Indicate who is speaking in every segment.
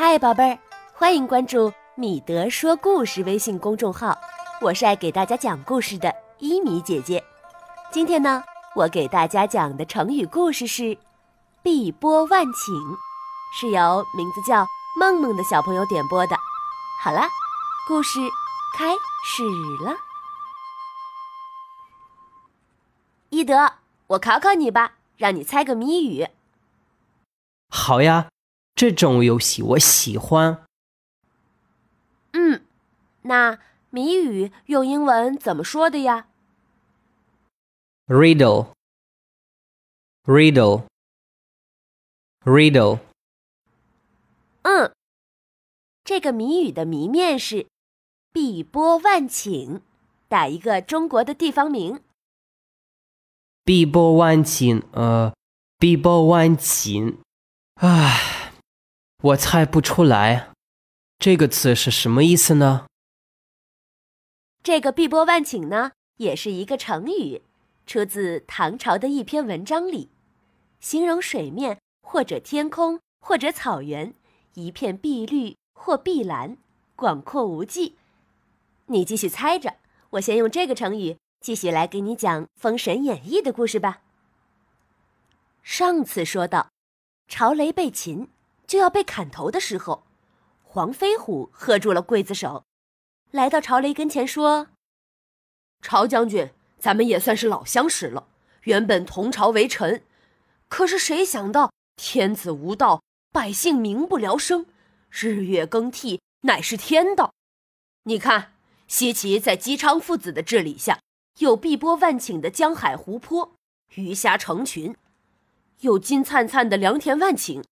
Speaker 1: 嗨，宝贝儿，欢迎关注米德说故事微信公众号，我是爱给大家讲故事的伊米姐姐。今天呢，我给大家讲的成语故事是“碧波万顷”，是由名字叫梦梦的小朋友点播的。好啦，故事开始了。伊德，我考考你吧，让你猜个谜语。
Speaker 2: 好呀，这种游戏我喜欢。
Speaker 1: 嗯，那谜语用英文怎么说的呀
Speaker 2: Riddle, riddle, riddle.
Speaker 1: 嗯，这个谜语的谜面是“碧波万顷”，打一个中国的地方名。
Speaker 2: 碧波万顷，呃，碧波万顷。唉，我猜不出来，这个词是什么意思呢？
Speaker 1: 这个“碧波万顷”呢，也是一个成语，出自唐朝的一篇文章里，形容水面或者天空或者草原一片碧绿或碧蓝，广阔无际。你继续猜着，我先用这个成语继续来给你讲《封神演义》的故事吧。上次说到。朝雷被擒，就要被砍头的时候，黄飞虎喝住了刽子手，来到朝雷跟前说：“
Speaker 3: 朝将军，咱们也算是老相识了，原本同朝为臣，可是谁想到天子无道，百姓民不聊生，日月更替乃是天道。你看，西岐在姬昌父子的治理下，有碧波万顷的江海湖泊，鱼虾成群。”有金灿灿的良田万顷，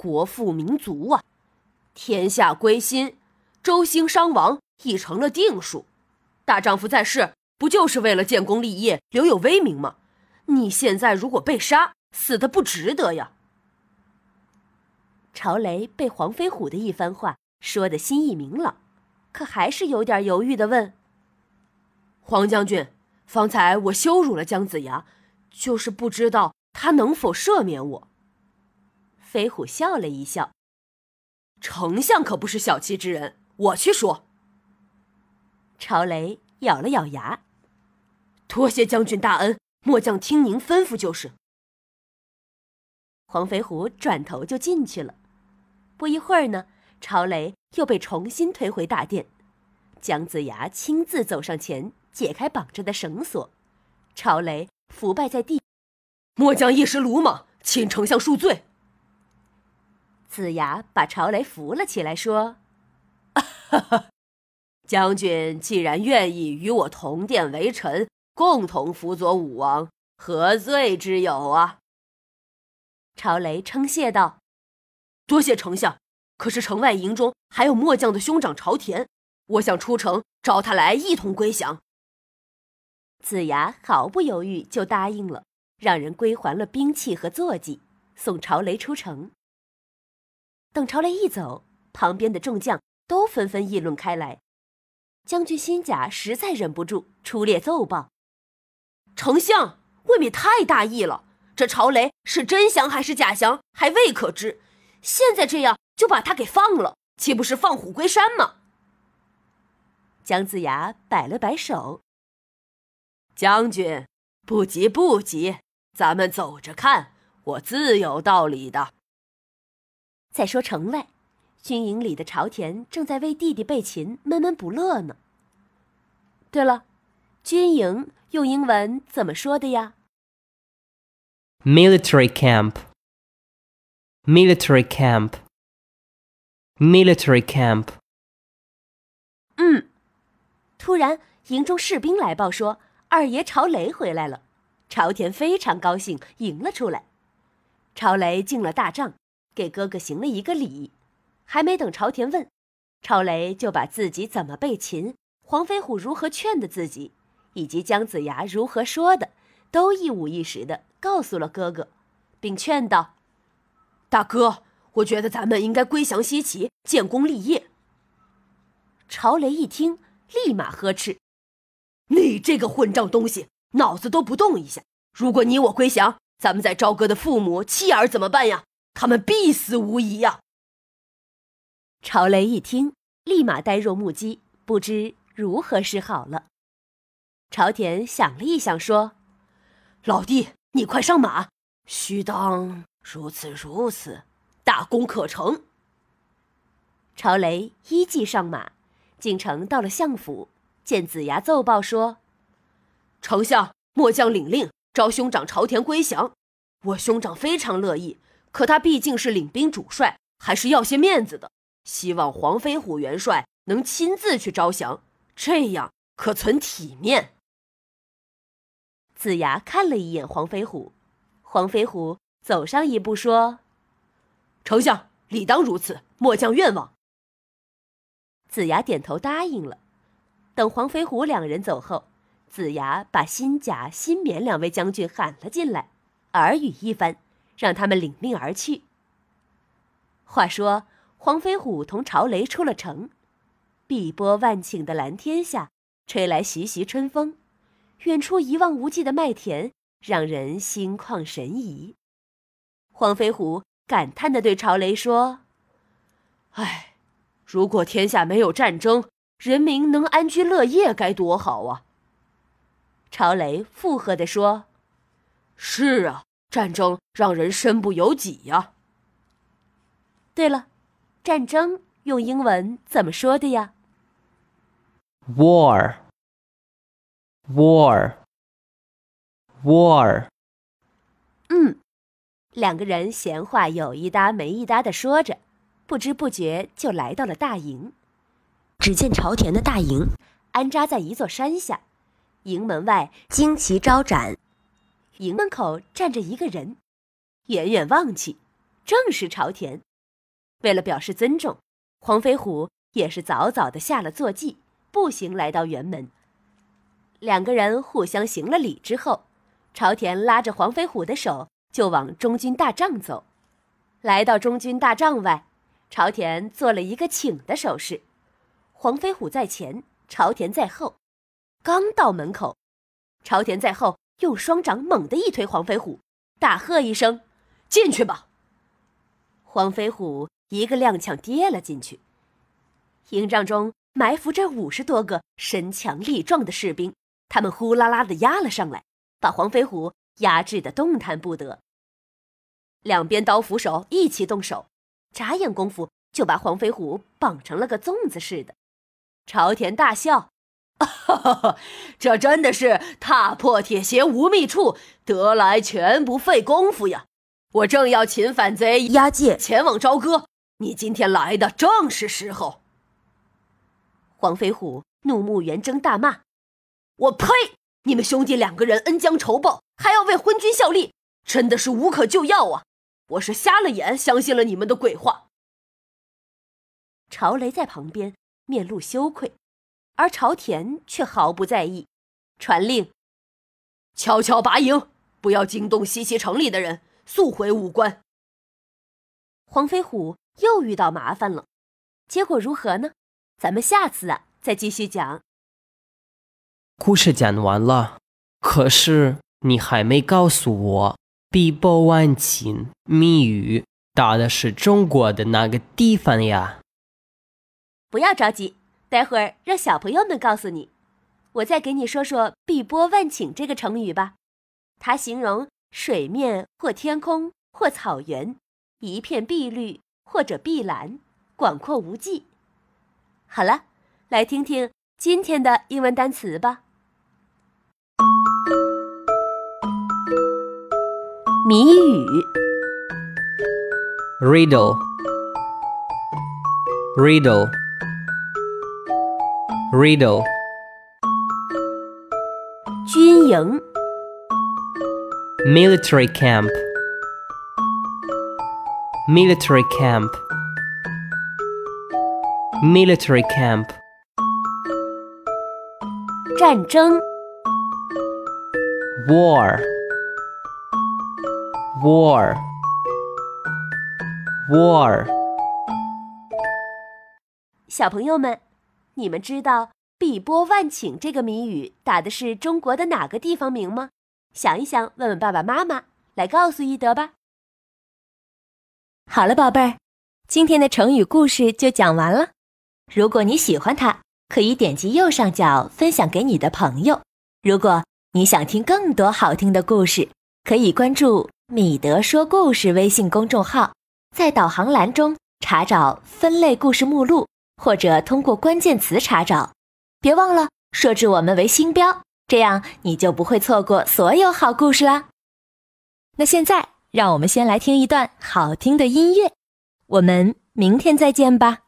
Speaker 3: 国富民足啊！天下归心，周兴伤亡已成了定数。大丈夫在世，不就是为了建功立业、留有威名吗？你现在如果被杀，死的不值得呀！
Speaker 1: 朝雷被黄飞虎的一番话说的心意明朗，可还是有点犹豫的问：“
Speaker 3: 黄将军，方才我羞辱了姜子牙，就是不知道。”他能否赦免我？
Speaker 1: 飞虎笑了一笑。
Speaker 3: 丞相可不是小气之人，我去说。
Speaker 1: 朝雷咬了咬牙，
Speaker 3: 多谢将军大恩，末将听您吩咐就是。
Speaker 1: 黄飞虎转头就进去了。不一会儿呢，朝雷又被重新推回大殿，姜子牙亲自走上前解开绑着的绳索，朝雷伏拜在地。
Speaker 3: 末将一时鲁莽，请丞相恕罪。
Speaker 1: 子牙把朝雷扶了起来，说：“
Speaker 3: 将军既然愿意与我同殿为臣，共同辅佐武王，何罪之有啊？”
Speaker 1: 朝雷称谢道：“
Speaker 3: 多谢丞相。可是城外营中还有末将的兄长朝田，我想出城找他来一同归降。”
Speaker 1: 子牙毫不犹豫就答应了。让人归还了兵器和坐骑，送朝雷出城。等朝雷一走，旁边的众将都纷纷议论开来。将军辛甲实在忍不住，出列奏报：“
Speaker 3: 丞相未免太大意了，这朝雷是真降还是假降，还未可知。现在这样就把他给放了，岂不是放虎归山吗？”
Speaker 1: 姜子牙摆了摆手：“
Speaker 3: 将军，不急不急。”咱们走着看，我自有道理的。
Speaker 1: 再说城外，军营里的朝田正在为弟弟被擒闷闷不乐呢。对了，军营用英文怎么说的呀
Speaker 2: ？Military camp. Military camp. Military camp.
Speaker 1: 嗯，突然营中士兵来报说，二爷朝雷回来了。朝田非常高兴，迎了出来。朝雷进了大帐，给哥哥行了一个礼。还没等朝田问，朝雷就把自己怎么被擒，黄飞虎如何劝的自己，以及姜子牙如何说的，都一五一十的告诉了哥哥，并劝道：“
Speaker 3: 大哥，我觉得咱们应该归降西岐，建功立业。”
Speaker 1: 朝雷一听，立马呵斥：“
Speaker 3: 你这个混账东西！”脑子都不动一下！如果你我归降，咱们在朝歌的父母妻儿怎么办呀？他们必死无疑呀！
Speaker 1: 朝雷一听，立马呆若木鸡，不知如何是好了。朝田想了一想，说：“
Speaker 3: 老弟，你快上马，须当如此如此，大功可成。”
Speaker 1: 朝雷依计上马，进城到了相府，见子牙奏报说：“
Speaker 3: 丞相，末将领令召兄长朝田归降。我兄长非常乐意，可他毕竟是领兵主帅，还是要些面子的。希望黄飞虎元帅能亲自去招降，这样可存体面。”
Speaker 1: 子牙看了一眼黄飞虎，黄飞虎走上一步说：“
Speaker 3: 丞相理当如此，末将愿望。”
Speaker 1: 子牙点头答应了。等黄飞虎两人走后，子牙把新甲、新冕两位将军喊了进来，耳语一番，让他们领命而去。话说，黄飞虎同朝雷出了城，碧波万顷的蓝天下，吹来习习春风，远处一望无际的麦田，让人心旷神怡。黄飞虎感叹地对朝雷说：“
Speaker 3: 唉。”如果天下没有战争，人民能安居乐业，该多好啊！
Speaker 1: 朝雷附和地说：“
Speaker 3: 是啊，战争让人身不由己呀。”
Speaker 1: 对了，战争用英文怎么说的呀
Speaker 2: ？War，war，war。
Speaker 1: 嗯，两个人闲话有一搭没一搭的说着。不知不觉就来到了大营，只见朝田的大营安扎在一座山下，营门外旌旗招展，营门口站着一个人，远远望去，正是朝田。为了表示尊重，黄飞虎也是早早的下了坐骑，步行来到辕门。两个人互相行了礼之后，朝田拉着黄飞虎的手就往中军大帐走，来到中军大帐外。朝田做了一个请的手势，黄飞虎在前，朝田在后。刚到门口，朝田在后用双掌猛地一推黄飞虎，大喝一声：“进去吧！”黄飞虎一个踉跄跌了进去。营帐中埋伏着五十多个身强力壮的士兵，他们呼啦啦的压了上来，把黄飞虎压制的动弹不得。两边刀斧手一起动手。眨眼功夫，就把黄飞虎绑成了个粽子似的。朝田大笑：“，
Speaker 3: 哈哈哈这真的是踏破铁鞋无觅处，得来全不费功夫呀！我正要擒反贼押解前往朝歌，你今天来的正是时候。”
Speaker 1: 黄飞虎怒目圆睁，大骂：“
Speaker 3: 我呸！你们兄弟两个人恩将仇报，还要为昏君效力，真的是无可救药啊！”我是瞎了眼，相信了你们的鬼话。
Speaker 1: 朝雷在旁边面露羞愧，而朝田却毫不在意，传令：
Speaker 3: 悄悄拔营，不要惊动西岐城里的人，速回武关。
Speaker 1: 黄飞虎又遇到麻烦了，结果如何呢？咱们下次啊再继续讲。
Speaker 2: 故事讲完了，可是你还没告诉我。碧波万顷密语打的是中国的哪个地方呀？
Speaker 1: 不要着急，待会儿让小朋友们告诉你。我再给你说说“碧波万顷”这个成语吧，它形容水面或天空或草原一片碧绿或者碧蓝，广阔无际。好了，来听听今天的英文单词吧。谜语
Speaker 2: ，riddle riddle riddle，
Speaker 1: 军营，
Speaker 2: military camp military camp military camp，
Speaker 1: 战争，
Speaker 2: war war war
Speaker 1: 小朋友们， 你们知道“碧波万顷”这个谜语打的是中国的哪个地方名吗？想一想，问问爸爸妈妈，来告诉一德吧。好了，宝贝儿，今天的成语故事就讲完了。如果你喜欢它，可以点击右上角分享给你的朋友。如果你想听更多好听的故事，可以关注“米德说故事”微信公众号，在导航栏中查找分类故事目录，或者通过关键词查找。别忘了设置我们为星标，这样你就不会错过所有好故事啦。那现在，让我们先来听一段好听的音乐。我们明天再见吧。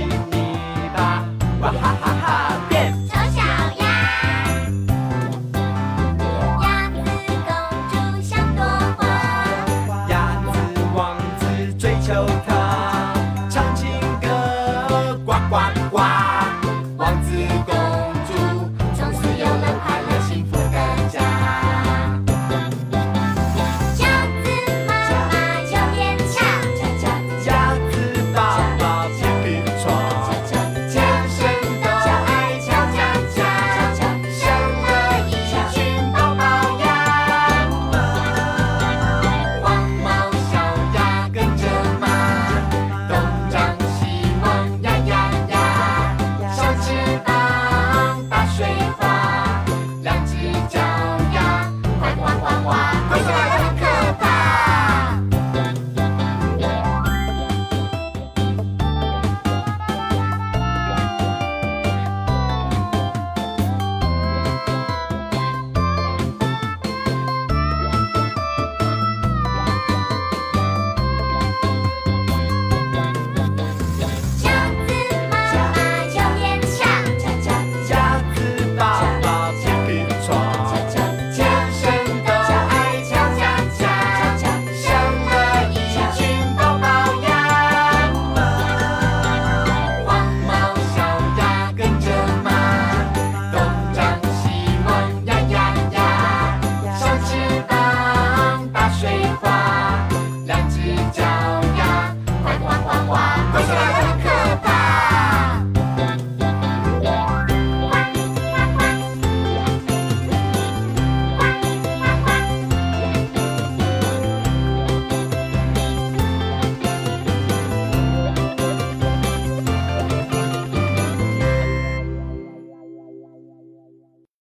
Speaker 4: 跌进